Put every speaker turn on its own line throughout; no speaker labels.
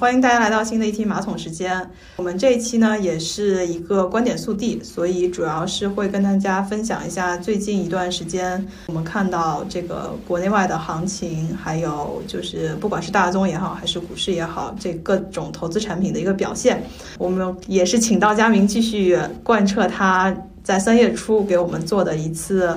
欢迎大家来到新的一期马桶时间。我们这一期呢，也是一个观点速递，所以主要是会跟大家分享一下最近一段时间我们看到这个国内外的行情，还有就是不管是大宗也好，还是股市也好，这各种投资产品的一个表现。我们也是请到佳明继续贯彻他在三月初给我们做的一次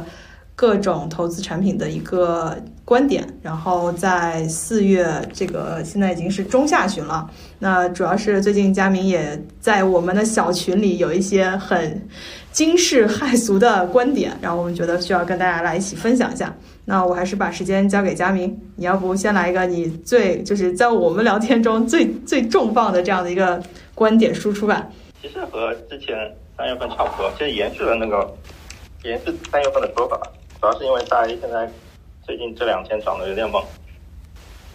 各种投资产品的一个。观点，然后在四月这个现在已经是中下旬了，那主要是最近佳明也在我们的小群里有一些很惊世骇俗的观点，然后我们觉得需要跟大家来一起分享一下。那我还是把时间交给佳明，你要不先来一个你最就是在我们聊天中最最重磅的这样的一个观点输出吧。
其实和之前三月份差不多，其实延续了那个延续三月份的说法，主要是因为大 A 现在。最近这两天涨得有点猛，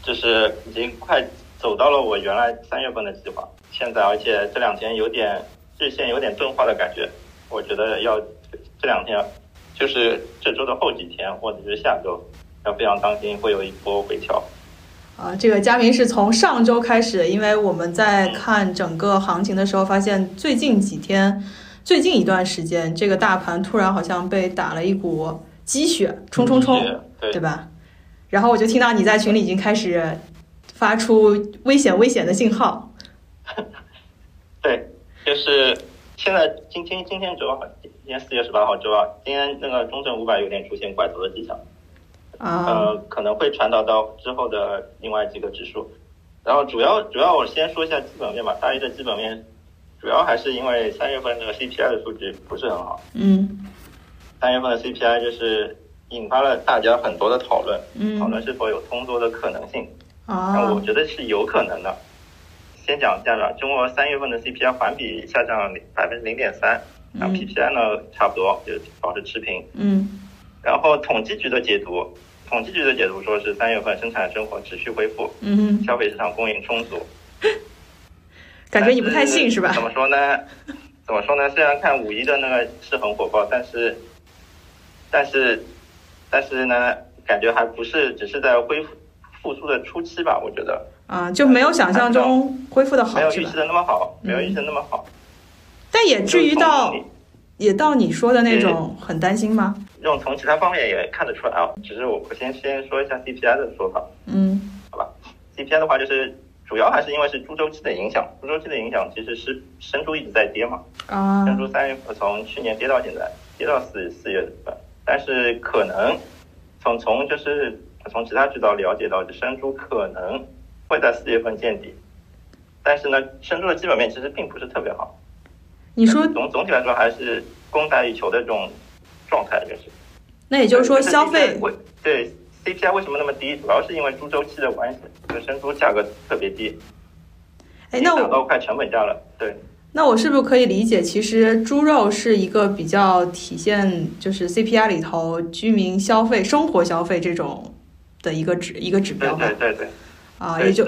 就是已经快走到了我原来三月份的计划。现在，而且这两天有点日线有点钝化的感觉，我觉得要这两天，就是这周的后几天或者是下周，要非常当心会有一波回调。
啊，这个嘉明是从上周开始，因为我们在看整个行情的时候，发现最近几天、最近一段时间，这个大盘突然好像被打了一股鸡血，冲冲冲。对吧？然后我就听到你在群里已经开始发出危险危险的信号。
对，就是现在今天今天主要，今天四月十八号周二，今天那个中证五百有点出现拐头的迹象，呃，可能会传导到之后的另外几个指数。然后主要主要我先说一下基本面吧，大一的基本面主要还是因为三月份那个 CPI 的数据不是很好。
嗯。
三月份的 CPI 就是。引发了大家很多的讨论，讨论是否有通缩的可能性。
啊，
我觉得是有可能的。先讲一下吧，中国三月份的 CPI 环比下降百分之零点三，然后 PPI 呢差不多就保持持平。
嗯，
然后统计局的解读，统计局的解读说是三月份生产生活持续恢复，
嗯，
消费市场供应充足。
感觉你不太信是吧？
怎么说呢？怎么说呢？虽然看五一的那个是很火爆，但是，但是。但是呢，感觉还不是只是在恢复复苏的初期吧？我觉得
啊，就没有想象中恢复的好，
没有预期的那么好，没有预期的那么好。
但也至于到也到你说的那种很担心吗？
这种从其他方面也看得出来啊。只是我我先先说一下 CPI 的说法。
嗯，
好吧，CPI 的话就是主要还是因为是猪周期的影响，猪周期的影响其实是生猪一直在跌嘛。
啊，
生猪三月份从去年跌到现在，跌到四四月份。但是可能从从就是从其他渠道了解到，就生猪可能会在四月份见底，但是呢，生猪的基本面其实并不是特别好。
你说
总总体来说还是供大于求的这种状态，就是。
那也就是说，消费
对 CPI 为什么那么低？主要是因为猪周期的关系，就生猪价格特别低。
哎，那我
达到快成本价了，对。
那我是不是可以理解，其实猪肉是一个比较体现就是 CPI 里头居民消费、生活消费这种的一个指一个指标
对对对。
啊，也就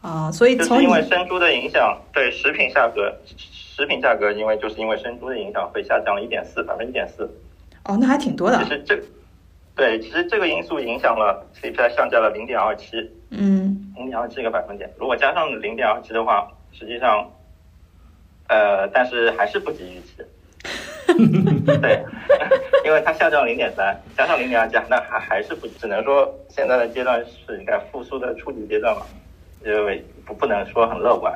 啊，所以从
因为生猪的影响，对食品价格，食品价格因为就是因为生猪的影响，会下降了一点四百分之一点四。
哦，那还挺多的。
其实这，对，其实这个因素影响了 CPI 上降了零点二七。
嗯。
零点二七个百分点，如果加上零点二七的话，实际上。呃，但是还是不及预期。对，因为它下降零点三，加上零点二加，那还还是不只能说现在的阶段是应该复苏的初级阶段嘛，因为不不能说很乐观。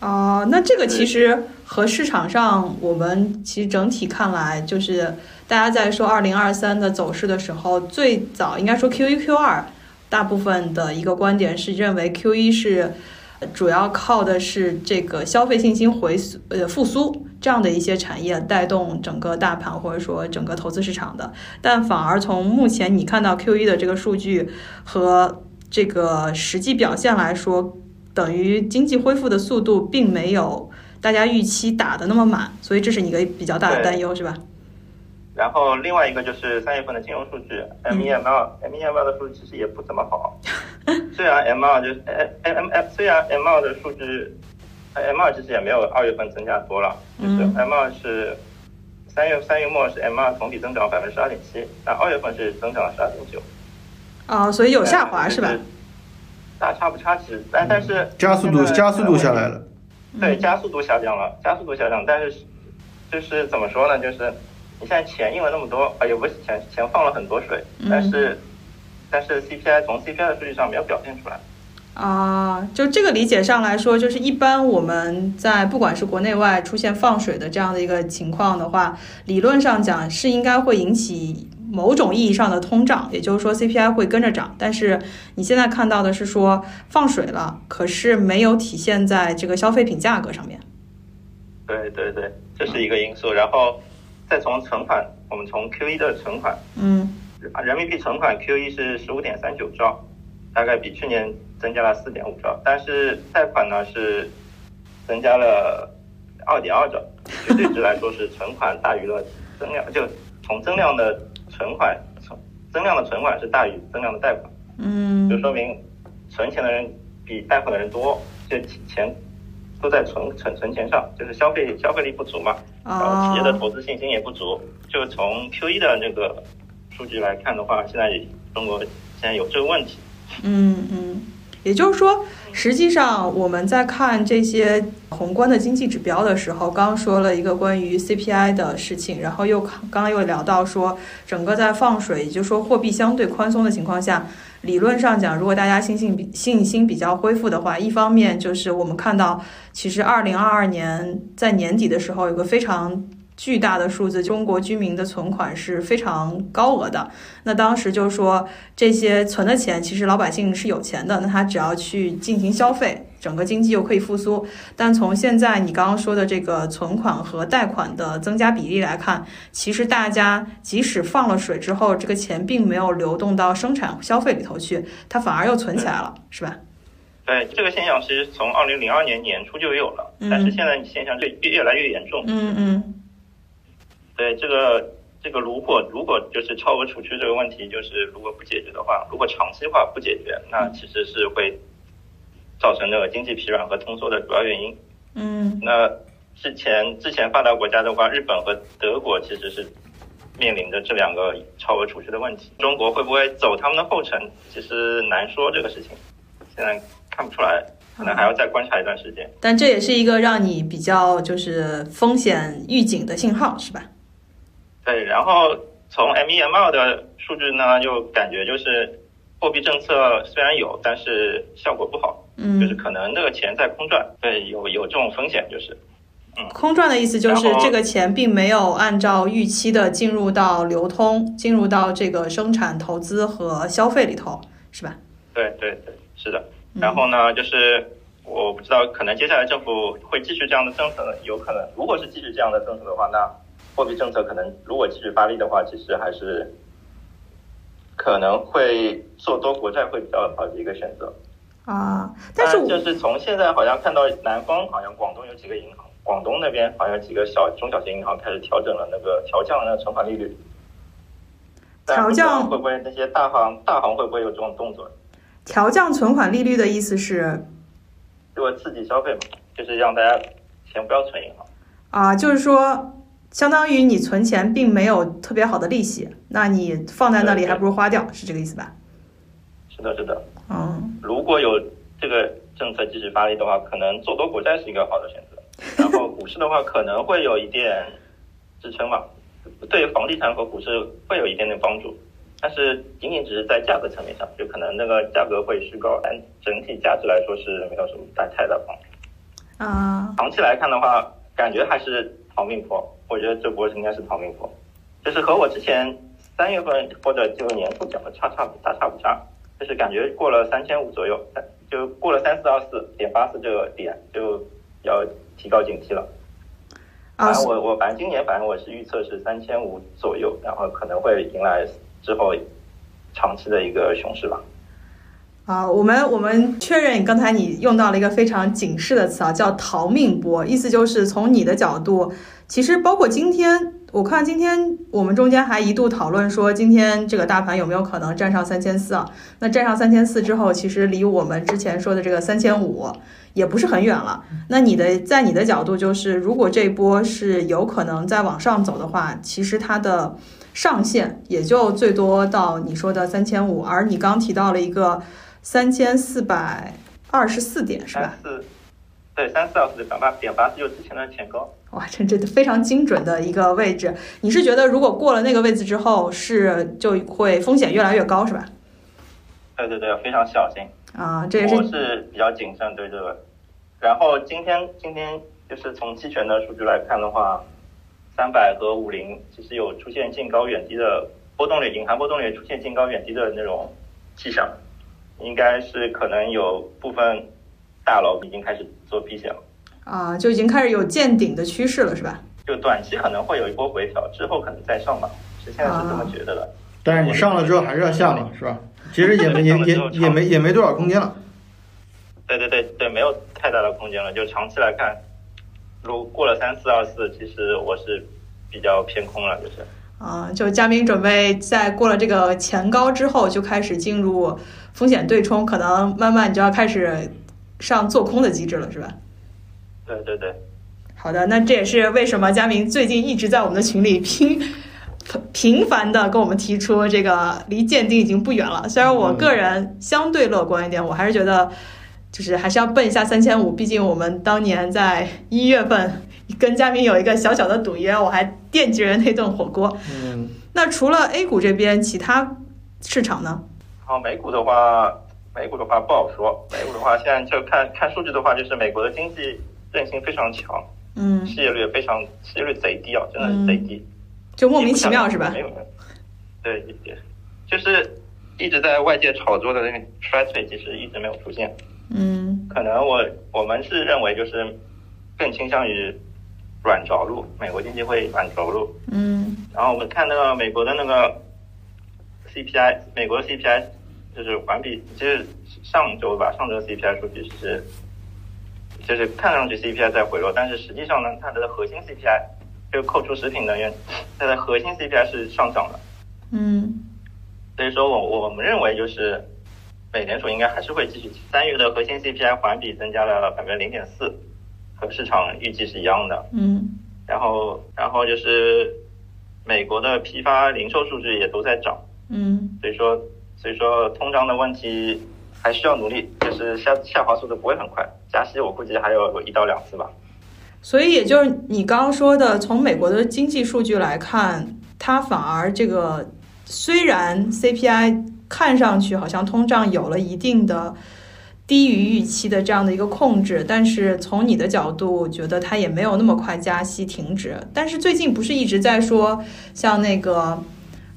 哦，那这个其实和市场上我们其实整体看来，就是大家在说二零二三的走势的时候，最早应该说 Q 一 Q 二，大部分的一个观点是认为 Q 一是。主要靠的是这个消费信心回苏呃复苏这样的一些产业带动整个大盘或者说整个投资市场的，但反而从目前你看到 Q 一的这个数据和这个实际表现来说，等于经济恢复的速度并没有大家预期打的那么满，所以这是你一个比较大的担忧是吧？
然后另外一个就是三月份的金融数据，M 一 M 二，M 一 M 二的数据其实也不怎么好。虽然 M 二就是 M M M，虽然 M 二的数据，M 二其实也没有二月份增加多了，就是 M 二是三月三月末是 M 二同比增长百分之十二点七，但二月份是增长了十二点九。
啊，所以有下滑是吧？
大差不差，其实但但是
加速度加速度下来了，
对，加速度下降了，加速度下降，但是就是怎么说呢？就是你现在钱印了那么多，啊，也不是钱钱放了很多水，但是但是 CPI 从 CPI 的数据上没有表现出来。
啊，就这个理解上来说，就是一般我们在不管是国内外出现放水的这样的一个情况的话，理论上讲是应该会引起某种意义上的通胀，也就是说 CPI 会跟着涨。但是你现在看到的是说放水了，可是没有体现在这个消费品价格上面。
对对对，这是一个因素。然后再从存款，我们从 Q 一的存款，
嗯，
人民币存款 Q 一是十五点三九兆，大概比去年。增加了四点五兆，但是贷款呢是增加了二点二兆，绝对值来说是存款大于了增量，就从增量的存款，从增量的存款是大于增量的贷款，
嗯，
就说明存钱的人比贷款的人多，就钱都在存存存钱上，就是消费消费力不足嘛，然后企业的投资信心也不足，就从 Q 一的那个数据来看的话，现在中国现在有这个问题，
嗯嗯。也就是说，实际上我们在看这些宏观的经济指标的时候，刚刚说了一个关于 CPI 的事情，然后又刚刚又聊到说，整个在放水，也就是说货币相对宽松的情况下，理论上讲，如果大家信心比信心比较恢复的话，一方面就是我们看到，其实二零二二年在年底的时候有个非常。巨大的数字，中国居民的存款是非常高额的。那当时就说，这些存的钱，其实老百姓是有钱的，那他只要去进行消费，整个经济又可以复苏。但从现在你刚刚说的这个存款和贷款的增加比例来看，其实大家即使放了水之后，这个钱并没有流动到生产消费里头去，它反而又存起来了，是吧？
对，这个现象其实从二零零二年年初就有了，但是现在现象越越来越严重。
嗯嗯。
对这个这个，如果如果就是超额储蓄这个问题，就是如果不解决的话，如果长期化不解决，那其实是会造成这个经济疲软和通缩的主要原因。
嗯，
那之前之前发达国家的话，日本和德国其实是面临着这两个超额储蓄的问题。中国会不会走他们的后尘？其实难说这个事情，现在看不出来。可能还要再观察一段时间。
但这也是一个让你比较就是风险预警的信号，是吧？
对，然后从 M 一 M 二的数据呢，就感觉就是货币政策虽然有，但是效果不好，
嗯，
就是可能这个钱在空转，对，有有这种风险，就是，嗯，
空转的意思就是这个钱并没有按照预期的进入到流通，进入到这个生产、投资和消费里头，是吧？
对对对，是的。然后呢，就是我不知道，可能接下来政府会继续这样的政策，有可能，如果是继续这样的政策的话，那。货币政策可能如果继续发力的话，其实还是可能会做多国债会比较好的一个选择
啊。但是
就是从现在好像看到南方好像广东有几个银行，广东那边好像几个小中小型银行开始调整了那个调降那个存款利率。
调降
会不会那些大行大行会不会有这种动作？
调降存款利率的意思是，
就刺激消费嘛，就是让大家钱不要存银行
啊，就是说。相当于你存钱并没有特别好的利息，那你放在那里还不如花掉，是这个意思吧？
是的，是的。
嗯，
如果有这个政策继续发力的话，可能做多国债是一个好的选择。然后股市的话，可能会有一点支撑吧，对房地产和股市会有一点点帮助，但是仅仅只是在价格层面上，就可能那个价格会虚高，但整体价值来说是没有什么太太大帮助。
啊，
长期来看的话，感觉还是逃命坡。我觉得这波应该是逃命坡，就是和我之前三月份或者就年初讲的差差大差不差，就是感觉过了三千五左右，就过了三四二四点八四这个点就要提高警惕了。
啊，
我我反正今年反正我是预测是三千五左右，然后可能会迎来之后长期的一个熊市吧。
啊，我们我们确认刚才你用到了一个非常警示的词啊，叫逃命波，意思就是从你的角度。其实包括今天，我看今天我们中间还一度讨论说，今天这个大盘有没有可能站上三千四啊？那站上三千四之后，其实离我们之前说的这个三千五也不是很远了。那你的在你的角度就是，如果这一波是有可能再往上走的话，其实它的上限也就最多到你说的三千五。而你刚提到了一个三千四百二十四点，是吧？
对，三四二四点八点八四，就之前的前高。
哇，这这非常精准的一个位置。你是觉得如果过了那个位置之后，是就会风险越来越高，是吧？
对对对，非常小心。
啊，这也是
我是比较谨慎对这个。然后今天今天就是从期权的数据来看的话，三百和五零其实有出现近高远低的波动率，隐含波动率出现近高远低的那种迹象，应该是可能有部分大佬已经开始做避险了。
啊，就已经开始有见顶的趋势了，是吧？
就短期可能会有一波回调，之后可能再上吧，是现在是这么觉得的。
但是你上了之后还是要下嘛，是吧？其实也没也 也也没也没多少空间了。
对对对对，没有太大的空间了。就长期来看，如果过了三四二四，其实我是比较偏空了，就是。
啊，就嘉宾准备在过了这个前高之后，就开始进入风险对冲，可能慢慢你就要开始上做空的机制了，是吧？
对对对，
好的，那这也是为什么佳明最近一直在我们的群里频 频繁的跟我们提出这个离见顶已经不远了。虽然我个人相对乐观一点，我还是觉得就是还是要奔一下三千五。毕竟我们当年在一月份跟佳明有一个小小的赌约，我还惦记着那顿火锅。
嗯，
那除了 A 股这边，其他市场呢？
好，美股的话，美股的话不好说。美股的话，现在就看看数据的话，就是美国的经济韧性非常强，
嗯，
失业率非常，失业率贼低啊，真的是贼低。
就莫名其妙是吧
没？有，对，也就是一直在外界炒作的那个衰退，其实一直没有出现。
嗯
可能我我们是认为就是更倾向于软着陆，美国经济会软着陆。
嗯
然后我们看那个美国的那个 CPI，美国的 CPI 就是环比，就是上周吧，上周 CPI 数据是，就是看上去 CPI 在回落，但是实际上呢，它的核心 CPI 就扣除食品能源，它的核心 CPI 是上涨的。
嗯
所以说我我们认为就是美联储应该还是会继续，三月的核心 CPI 环比增加了百分之零点四，和市场预计是一样的。
嗯
然后然后就是美国的批发零售数据也都在涨。
嗯
所以说，所以说通胀的问题还需要努力，就是下下滑速度不会很快，加息我估计还有一到两次吧。
所以也就是你刚刚说的，从美国的经济数据来看，它反而这个虽然 CPI 看上去好像通胀有了一定的低于预期的这样的一个控制，但是从你的角度觉得它也没有那么快加息停止。但是最近不是一直在说，像那个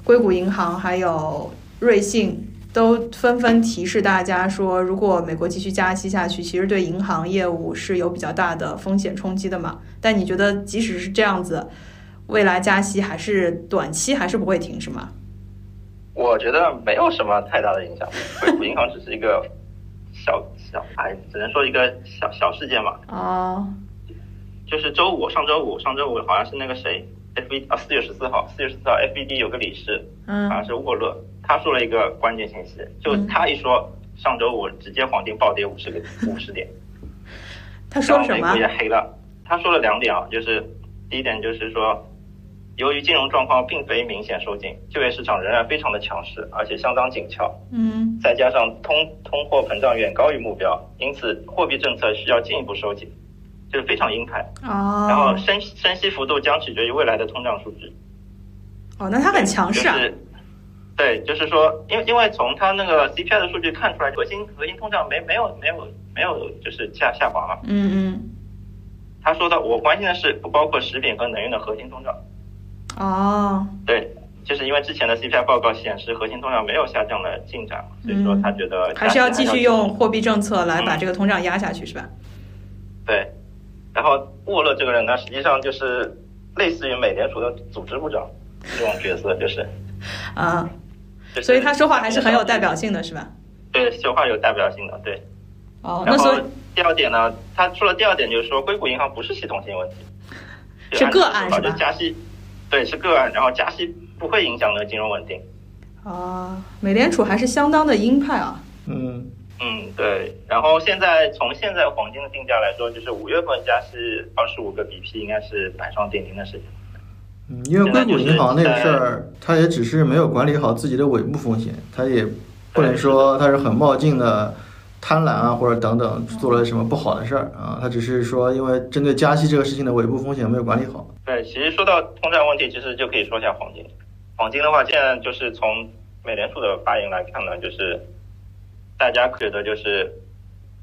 硅谷银行还有瑞信。都纷纷提示大家说，如果美国继续加息下去，其实对银行业务是有比较大的风险冲击的嘛。但你觉得，即使是这样子，未来加息还是短期还是不会停，是吗？
我觉得没有什么太大的影响，硅谷银行只是一个小小哎，只能说一个小小事件嘛。
哦，
就是周五，上周五，上周五好像是那个谁，F B 啊，四月十四号，四月十四号 F B D 有个理事，
嗯
好像是沃勒，他说了一个关键信息，就
嗯
他一说，上周五直接黄金暴跌五十个五十点。
他说了什么
美股？也黑了。他说了两点啊，就是第一点就是说，由于金融状况并非明显收紧，就业市场仍然非常的强势，而且相当紧俏，
嗯
再加上通通货膨胀远高于目标，因此货币政策需要进一步收紧，就是非常鹰派。哦然后
哦
升升息幅度将取决于未来的通胀数据。
哦，那他很强势啊
就。是对，就是说，因为因为从他那个 CPI 的数据看出来，核心核心通胀没没有没有没有就是下下滑嘛。
嗯嗯
他说的，我关心的是不包括食品和能源的核心通胀。
哦
对，就是因为之前的 CPI 报告显示核心通胀没有下降的进展，所以说他觉得
嗯还是要继续用货币政策来把
嗯
这个通胀压下去，是吧？
对。然后沃勒这个人呢，实际上就是类似于美联储的组织部长这种角色，就是，
啊，
就是
所以他说话还是很有代表性的，是吧？
对，说话有代表性的，对。
哦，那
然后
所以
第二点呢，他说了第二点就是说，硅谷银行不是系统性问题，
是个案是吧
就加息，对，是个案，然后加息不会影响那个金融稳定。
啊，美联储还是相当的鹰派啊。
嗯，
嗯，对。然后现在从现在黄金的定价来说，就是五月份加息二十五个 BP 应该是板上钉钉的事情。
嗯因为硅谷银行那个事儿，它也只是没有管理好自己的尾部风险，它也不能说它是很冒进的贪婪啊或者等等做了什么不好的事儿啊，它只是说因为针对加息这个事情的尾部风险没有管理好。
对，其实说到通胀问题，其实就可以说一下黄金。黄金的话，现在就是从美联储的发言来看呢，就是大家觉得就是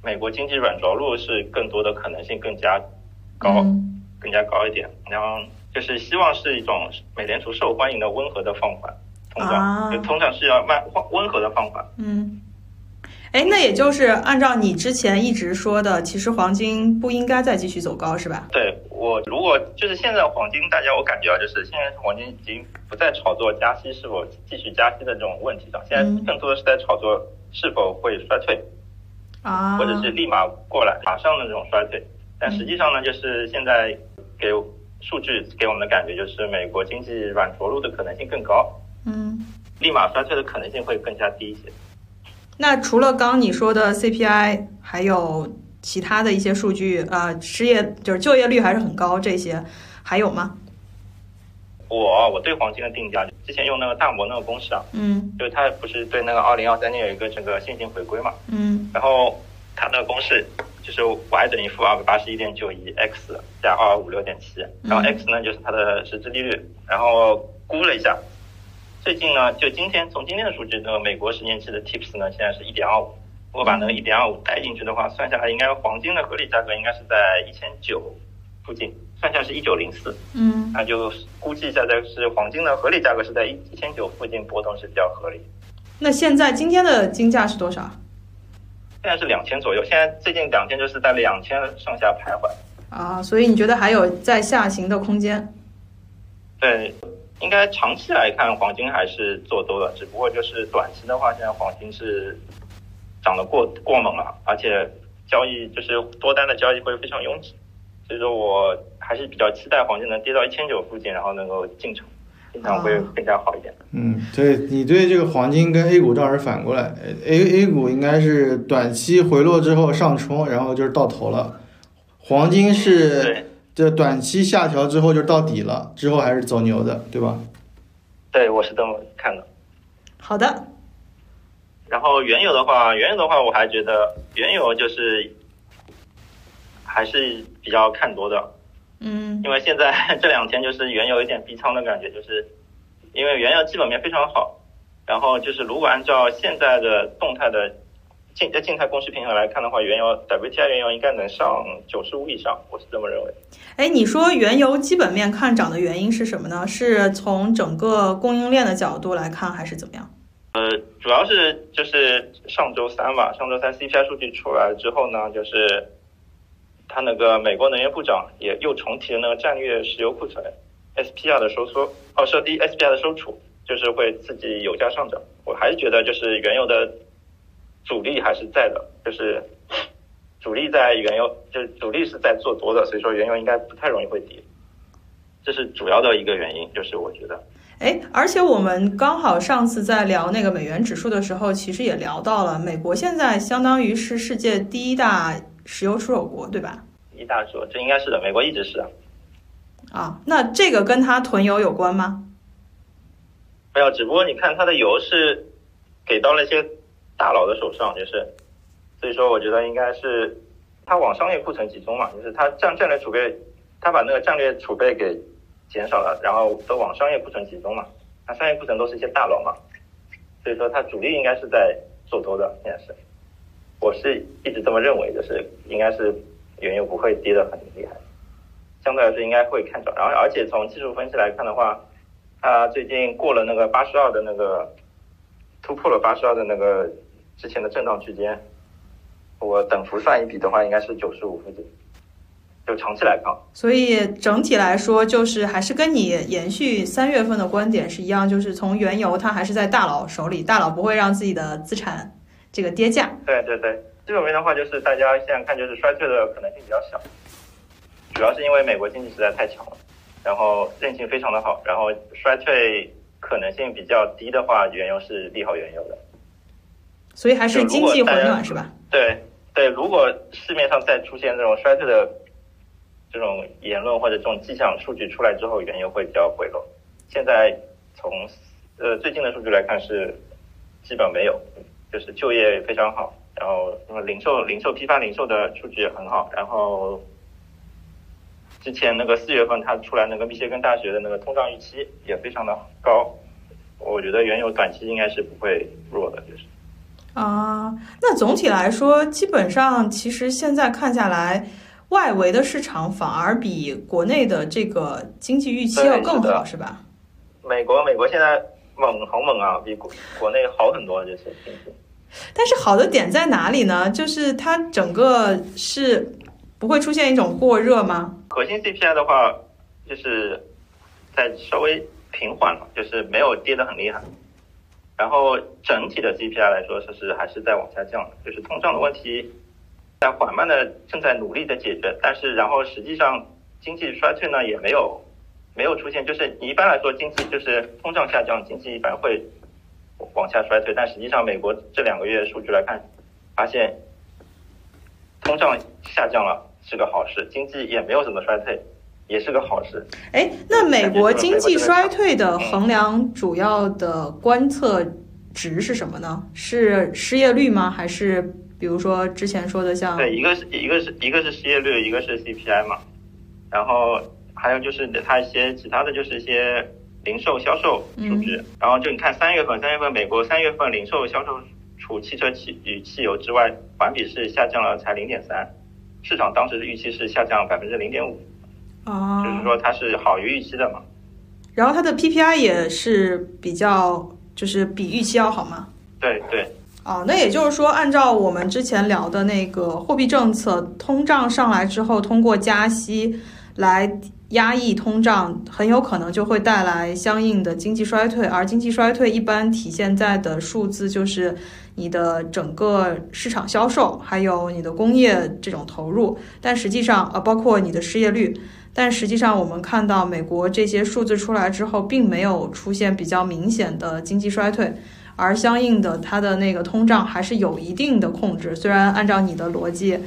美国经济软着陆是更多的可能性更加高，
嗯
更加高一点。然后就是希望是一种美联储受欢迎的温和的放缓通胀，
啊
就通常是要慢温和的放缓。
嗯，哎，那也就是按照你之前一直说的，其实黄金不应该再继续走高，是吧？
对我，如果就是现在黄金，大家我感觉啊，就是现在黄金已经不再炒作加息是否继续加息的这种问题上，现
嗯
在更多的是在炒作是否会衰退，
啊，
或者是立马过来马上的这种衰退。但实际上呢，就是现在给数据给我们的感觉就是美国经济软着陆的可能性更高，
嗯。
立马衰退的可能性会更加低一些。
那除了刚你说的 CPI，还有其他的一些数据，呃，失业就是就业率还是很高，这些还有吗？
我我对黄金的定价，之前用那个大摩那个公式啊，
嗯
就是它不是对那个二零二三年有一个整个线性回归嘛，
嗯
然后它那个公式就是 y 等于负二百八十一点九一 x 加二二五六点七，然后 x 呢就是它的实质利率，然后估了一下，最近呢就今天从今天的数据，那个美国十年期的 tips 呢现在是一点二五，如果把那个一点二五带进去的话，算下来应该黄金的合理价格应该是在一千九附近，算下是一九零四，
嗯
那就估计一下这是黄金的合理价格是在一一千九附近波动是比较合理。
那现在今天的金价是多少？
现在是两千左右，现在最近两天就是在两千上下徘徊。
啊，所以你觉得还有在下行的空间？
对，应该长期来看，黄金还是做多的，只不过就是短期的话，现在黄金是涨得过过猛了，而且交易就是多单的交易会非常拥挤，所以说我还是比较期待黄金能跌到一千九附近，然后能够进场，进场会更加好一点。
嗯，对你对这个黄金跟 A 股倒是反过来，A A 股应该是短期回落之后上冲，然后就是到头了，黄金是
对
这短期下调之后就到底了，之后还是走牛的，对吧？
对，我是这么看的。
好的，
然后原油的话，原油的话，我还觉得原油就是还是比较看多的，
嗯
因为现在 这两天就是原油有点逼仓的感觉，就是因为原油基本面非常好，然后就是如果按照现在的动态的静在静态供需平衡来看的话，原油 WTI 原油应该能上九十五以上，我是这么认为。
哎，你说原油基本面看涨的原因是什么呢？是从整个供应链的角度来看，还是怎么样？
呃主要是就是上周三吧，上周三 CPI 数据出来之后呢，就是他那个美国能源部长也又重提了那个战略石油库存 SPR 的收缩，哦，收低 SPR 的收储，就是会刺激油价上涨。我还是觉得就是原油的主力还是在的，就是主力在原油，就是主力是在做多的，所以说原油应该不太容易会跌，这是主要的一个原因，就是我觉得。
哎，而且我们刚好上次在聊那个美元指数的时候，其实也聊到了，美国现在相当于是世界第一大石油出口国，对吧？
一大说，这应该是的，美国一直是啊。
啊，那这个跟它囤油有关吗？
没有，只不过你看它的油是给到了一些大佬的手上，就是，所以说我觉得应该是它往商业库存集中嘛，就是它战战略储备，它把那个战略储备给减少了，然后都往商业库存集中嘛，那商业库存都是一些大佬嘛，所以说它主力应该是在做多的，应该是，我是一直这么认为，就是应该是原油不会跌得很厉害，相对来说应该会看涨，然后而且从技术分析来看的话。它最近过了那个八十二的那个突破了八十二的那个之前的震荡区间，我等幅算一笔的话，应该是九十五附近。就长期来看，
所以整体来说，就是还是跟你延续三月份的观点是一样，就是从原油它还是在大佬手里，大佬不会让自己的资产这个跌价。
对对对，基本面的话，就是大家现在看就是衰退的可能性比较小，主要是因为美国经济实在太强了。然后韧性非常的好，然后衰退可能性比较低的话，原油是利好原油的，
所以还是经济回暖是吧？
对对，如果市面上再出现这种衰退的这种言论或者这种迹象数据出来之后，原油会比较回落。现在从呃最近的数据来看是基本没有，就是就业非常好，然后那么零售、零售批发零售的数据也很好，然后之前那个四月份它出来那个密歇根大学的那个通胀预期也非常的高，我觉得原油短期应该是不会弱的，就是。
啊，那总体来说，基本上其实现在看下来，外围的市场反而比国内的这个经济预期要更好，是吧？
美国，美国现在猛好猛啊，比国国内好很多，就是。
但是好的点在哪里呢？就是它整个是不会出现一种过热吗？
核心 CPI 的话，就是在稍微平缓了，就是没有跌得很厉害。然后整体的 CPI 来说，就是还是在往下降，就是通胀的问题在缓慢的正在努力的解决，但是然后实际上经济衰退呢也没有没有出现，就是你一般来说经济就是通胀下降，经济一般会往下衰退，但实际上美国这两个月数据来看，发现通胀下降了是个好事，经济也没有怎么衰退。也是个好事。
哎，那美国经济衰退的衡量主要的观测值是什么呢？是失业率吗？还是比如说之前说的像？
对，一个是一个是一个是失业率，一个是 CPI 嘛。然后还有就是它一些其他的就是一些零售销售数据。然后就你看三月份，三月份美国三月份零售销售除汽车汽与汽油之外，环比是下降了才零点三，市场当时的预期是下降百分之零点五。
哦，
就是说它是好于预期的嘛，
然后它的 PPI 也是比较，就是比预期要好吗？
对对。
哦，那也就是说，按照我们之前聊的那个货币政策，通胀上来之后，通过加息来压抑通胀，很有可能就会带来相应的经济衰退，而经济衰退一般体现在的数字就是你的整个市场销售，还有你的工业这种投入，但实际上，呃，包括你的失业率。但实际上，我们看到美国这些数字出来之后，并没有出现比较明显的经济衰退，而相应的，它的那个通胀还是有一定的控制。虽然按照你的逻辑，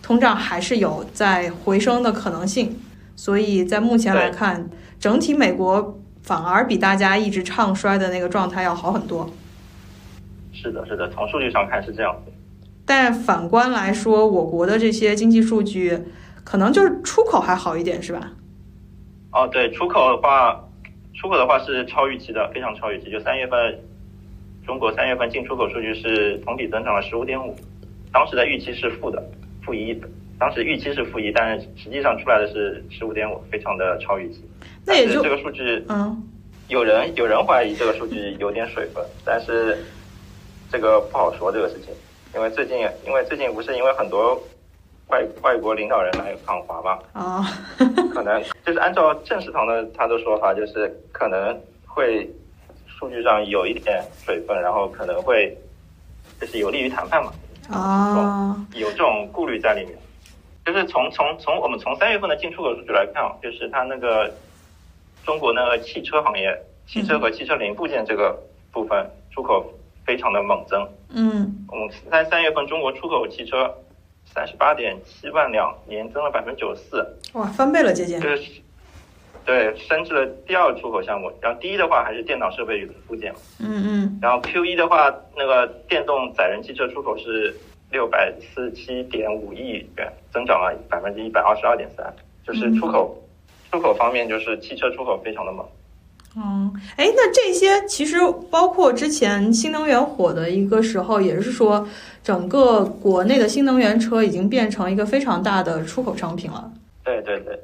通胀还是有在回升的可能性。所以在目前来看，整体美国反而比大家一直唱衰的那个状态要好很多。
是的，是的，从数据上看是这样
但反观来说，我国的这些经济数据。可能就是出口还好一点，是吧？
哦，对，出口的话，出口的话是超预期的，非常超预期。就三月份，中国三月份进出口数据是同比增长了十五点五，当时的预期是负的，负一。当时预期是负一，但是实际上出来的是十五点五，非常的超预期。
那也就
这个数据，
嗯，
有人有人怀疑这个数据有点水分，但是这个不好说这个事情，因为最近因为最近不是因为很多。外外国领导人来访华嘛？
啊，
可能就是按照郑世堂的他的说法，就是可能会数据上有一点水分，然后可能会就是有利于谈判嘛。
啊，
有这种顾虑在里面。就是从从从我们从三月份的进出口数据来看，就是它那个中国那个汽车行业，汽车和汽车零部件这个部分出口非常的猛增。
嗯，
我们在三月份中国出口汽车。三十八点七万辆，年增了百分之九十四，
哇，翻倍了，接近。
就是对，升至了第二出口项目。然后第一的话还是电脑设备与零部件。
嗯嗯。
然后 Q 一的话，那个电动载人汽车出口是六百四十七点五亿元，增长了百分之一百二十二点三。就是出口，出口方面就是汽车出口非常的猛。
嗯，哎，那这些其实包括之前新能源火的一个时候，也是说整个国内的新能源车已经变成一个非常大的出口商品了。
对对对。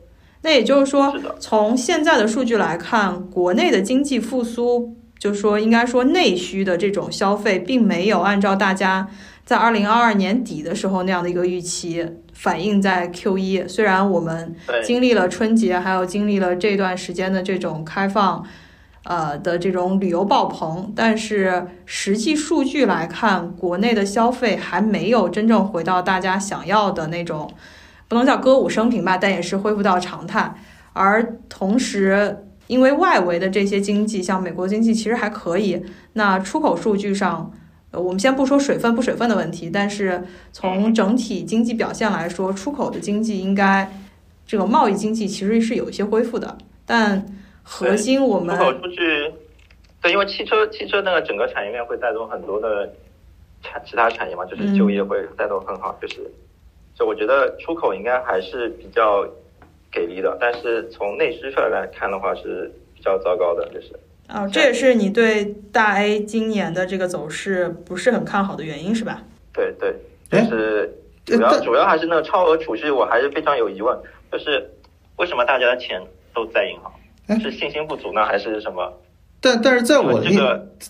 那也就是说，是从现在的数据来看，国内的经济复苏，就是说应该说内需的这种消费，并没有按照大家在二零二二年底的时候那样的一个预期反映在 Q 一。虽然我们经历了春节，还有经历了这段时间的这种开放。呃的这种旅游爆棚，但是实际数据来看，国内的消费还没有真正回到大家想要的那种，不能叫歌舞升平吧，但也是恢复到常态。而同时，因为外围的这些经济，像美国经济其实还可以，那出口数据上，呃，我们先不说水分不水分的问题，但是从整体经济表现来说，出口的经济应该这个贸易经济其实是有一些恢复的，但。核心我们
出口出去，对，因为汽车汽车那个整个产业链会带动很多的产其他产业嘛，就是就业会带动很好，就是就我觉得出口应该还是比较给力的，但是从内需上来来看的话是比较糟糕的，就是
啊，这也是你对大 A 今年的这个走势不是很看好的原因是吧？
对对，就是主要主要还是那个超额储蓄，我还是非常有疑问，就是为什么大家的钱都在银行？是信心不足呢，还是什么？
但但是在我的印，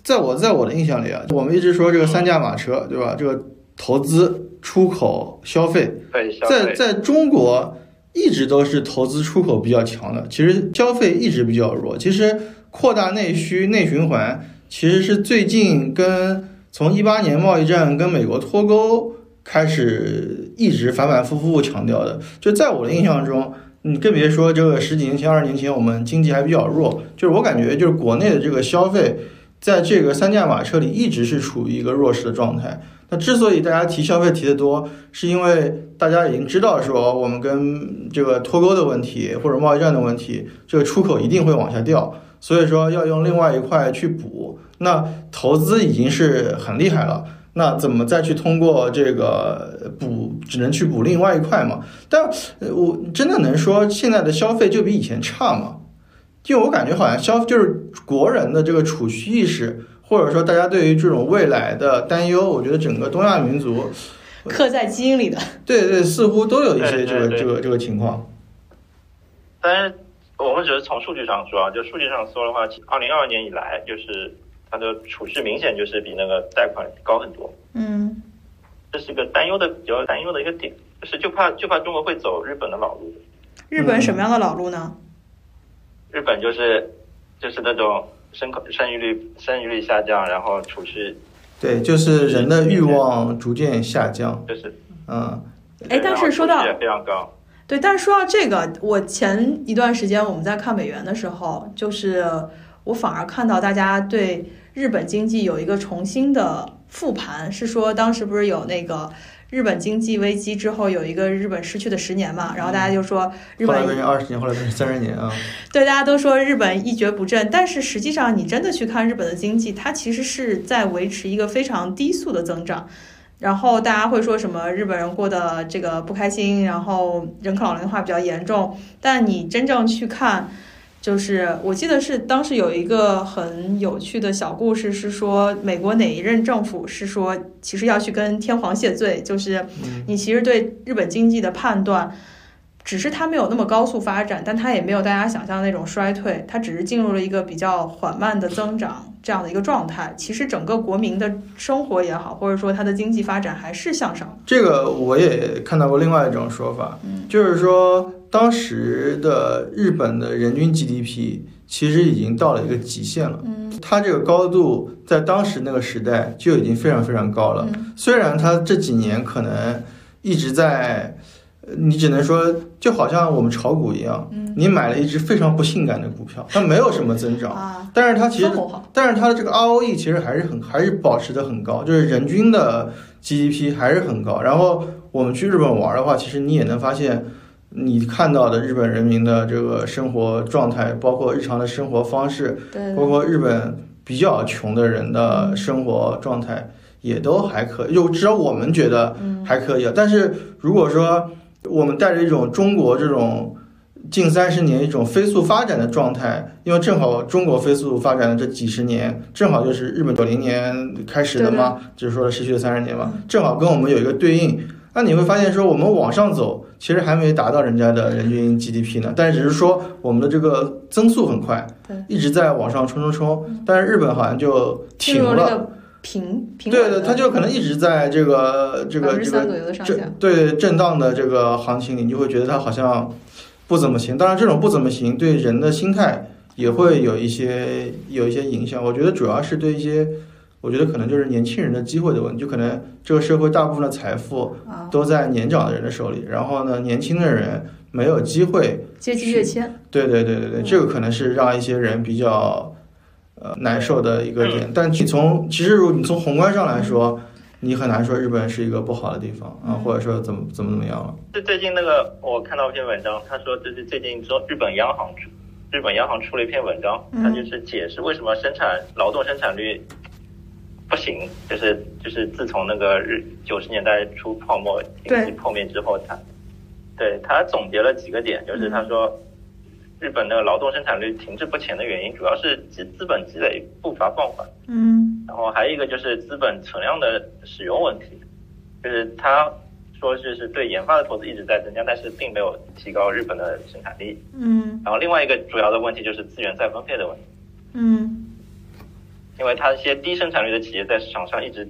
在我在我的印象里啊，我们一直说这个三驾马车，对吧？这个投资、出口、消费，在在中国一直都是投资出口比较强的，其实消费一直比较弱。其实扩大内需、内循环，其实是最近跟从一八年贸易战跟美国脱钩开始一直反反复复强调的。就在我的印象中。你更别说这个十几年前、二十年前，我们经济还比较弱，就是我感觉就是国内的这个消费，在这个三驾马车里一直是处于一个弱势的状态。那之所以大家提消费提的多，是因为大家已经知道说我们跟这个脱钩的问题或者贸易战的问题，这个出口一定会往下掉，所以说要用另外一块去补。那投资已经是很厉害了。那怎么再去通过这个补，只能去补另外一块嘛？但我真的能说现在的消费就比以前差吗？因为我感觉好像消就是国人的这个储蓄意识，或者说大家对于这种未来的担忧，我觉得整个东亚民族
刻在基因里的。
对对，似乎都有一些这个这个这个情况。
但是我们只是从数据上说啊，就数据上说的话，二零二二年以来就是。它的储蓄明显就是比那个贷款高很多，
嗯，
这是一个担忧的比较担忧的一个点，就是就怕就怕中国会走日本的老路。
日本什么样的老路呢？
日本就是就是那种生口生育率生育率下降，然后储蓄，
对，就是人的欲望逐渐下降，
就是
嗯，
哎，但是说到
非常高，
对，但是说到这个，我前一段时间我们在看美元的时候，就是我反而看到大家对。日本经济有一个重新的复盘，是说当时不是有那个日本经济危机之后有一个日本失去的十年嘛？然后大家就说日本
变成二十年，后来变成三十年啊。
对，大家都说日本一蹶不振，但是实际上你真的去看日本的经济，它其实是在维持一个非常低速的增长。然后大家会说什么日本人过得这个不开心，然后人口老龄化比较严重，但你真正去看。就是我记得是当时有一个很有趣的小故事，是说美国哪一任政府是说其实要去跟天皇谢罪，就是你其实对日本经济的判断，只是它没有那么高速发展，但它也没有大家想象的那种衰退，它只是进入了一个比较缓慢的增长这样的一个状态。其实整个国民的生活也好，或者说它的经济发展还是向上。
这个我也看到过另外一种说法，就是说。当时的日本的人均 GDP 其实已经到了一个极限了，
嗯，
它这个高度在当时那个时代就已经非常非常高了。虽然它这几年可能一直在，你只能说就好像我们炒股一样，你买了一只非常不性感的股票，它没有什么增长，但是它其实，但是它的这个 ROE 其实还是很还是保持的很高，就是人均的 GDP 还是很高。然后我们去日本玩的话，其实你也能发现。你看到的日本人民的这个生活状态，包括日常的生活方式，
对，
包括日本比较穷的人的生活状态，也都还可以，就至少我们觉得还可以。但是如果说我们带着一种中国这种近三十年一种飞速发展的状态，因为正好中国飞速发展的这几十年，正好就是日本九零年开始的嘛，就是说持续了三十年嘛，正好跟我们有一个对应。那你会发现说，我们往上走。其实还没达到人家的人均 GDP 呢，但是只是说我们的这个增速很快，
对，
一直在往上冲冲冲。但是日本好像就停了，
平平
对对，它就可能一直在这个这个这个震对震荡的这个行情里，你就会觉得它好像不怎么行。当然，这种不怎么行对人的心态也会有一些有一些影响。我觉得主要是对一些。我觉得可能就是年轻人的机会的问题，就可能这个社会大部分的财富都在年长的人的手里，然后呢，年轻的人没有机会
阶级跃迁。
对对对对对，这个可能是让一些人比较呃难受的一个点。但你从其实如果你从宏观上来说，你很难说日本是一个不好的地方啊，或者说怎么怎么怎么样了。
就最近那个我看到一篇文章，他说这是最近说日本央行出日本央行出了一篇文章，他就是解释为什么生产劳动生产率。不行，就是就是自从那个日九十年代初泡沫经济破灭之后，他对他总结了几个点，就是他说日本的劳动生产率停滞不前的原因，主要是资资本积累步伐放缓，
嗯，
然后还有一个就是资本存量的使用问题，就是他说就是对研发的投资一直在增加，但是并没有提高日本的生产力，
嗯，
然后另外一个主要的问题就是资源再分配的问题，
嗯。
因为它一些低生产率的企业在市场上一直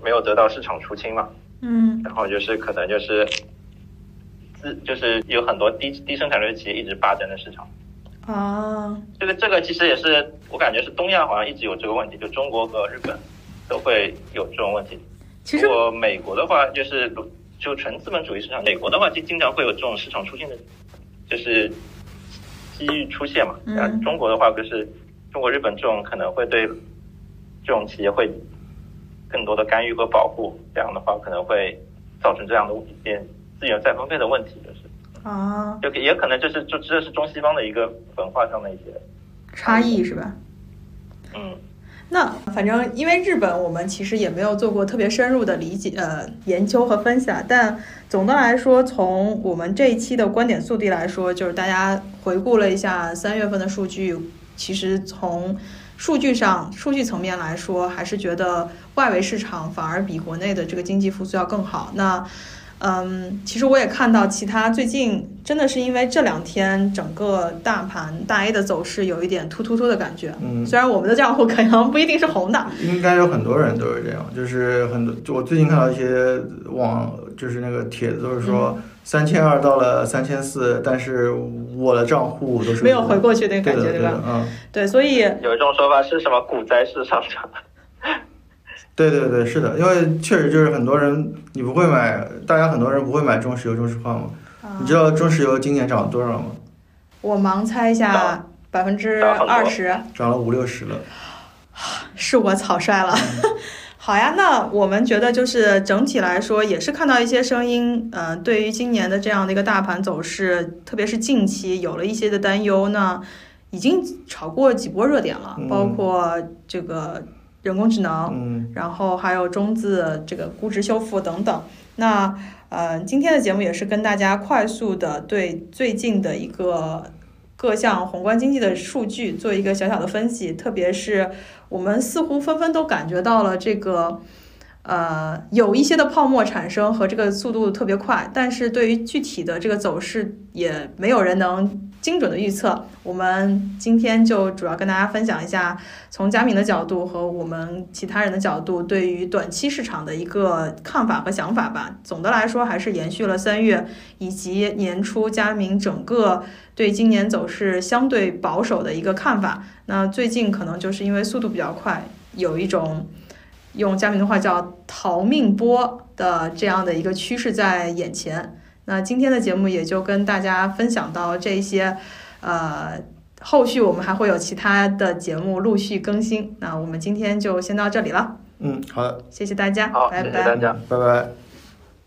没有得到市场出清嘛，
嗯，
然后就是可能就是自就是有很多低低生产率的企业一直霸占着市场，
啊，
这个这个其实也是我感觉是东亚好像一直有这个问题，就中国和日本都会有这种问题。
其实，
我美国的话就是就纯资本主义市场，美国的话就经常会有这种市场出现的，就是机遇出现嘛。
嗯，
中国的话就是。中国、日本这种可能会对这种企业会更多的干预和保护，这样的话可能会造成这样的一些资源再分配的问题，就是
啊，
就也可能就是就这是中西方的一个文化上的一些
差异，是吧？
嗯，
那反正因为日本，我们其实也没有做过特别深入的理解呃研究和分享，但总的来说，从我们这一期的观点速递来说，就是大家回顾了一下三月份的数据。其实从数据上、数据层面来说，还是觉得外围市场反而比国内的这个经济复苏要更好。那，嗯，其实我也看到其他最近真的是因为这两天整个大盘大 A 的走势有一点突突突的感觉。
嗯，
虽然我们的账户可能不一定是红的，
应该有很多人都是这样，就是很多，就我最近看到一些网，就是那个帖子都是说。三千二到了三千四，但是我的账户都是
没有回过去那个感觉，
对
吧？
嗯，
对，所以
有一种说法是什么股灾式上涨？
对对对，是的，因为确实就是很多人你不会买，大家很多人不会买中石油、中石化吗？你知道中石油今年涨了多少吗？
我盲猜一下，百分之二十，
涨了五六十了，
是我草率了。好呀，那我们觉得就是整体来说也是看到一些声音，呃，对于今年的这样的一个大盘走势，特别是近期有了一些的担忧呢，已经炒过几波热点了，包括这个人工智能，然后还有中字这个估值修复等等。那呃，今天的节目也是跟大家快速的对最近的一个各项宏观经济的数据做一个小小的分析，特别是。我们似乎纷纷都感觉到了这个，呃，有一些的泡沫产生和这个速度特别快，但是对于具体的这个走势，也没有人能精准的预测。我们今天就主要跟大家分享一下，从佳明的角度和我们其他人的角度，对于短期市场的一个看法和想法吧。总的来说，还是延续了三月以及年初佳明整个。对今年走势相对保守的一个看法，那最近可能就是因为速度比较快，有一种用佳明的话叫“逃命波”的这样的一个趋势在眼前。那今天的节目也就跟大家分享到这些，呃，后续我们还会有其他的节目陆续更新。那我们今天就先到这里了。
嗯，好的，
谢谢大家，
好，
拜拜，
大家，
拜拜。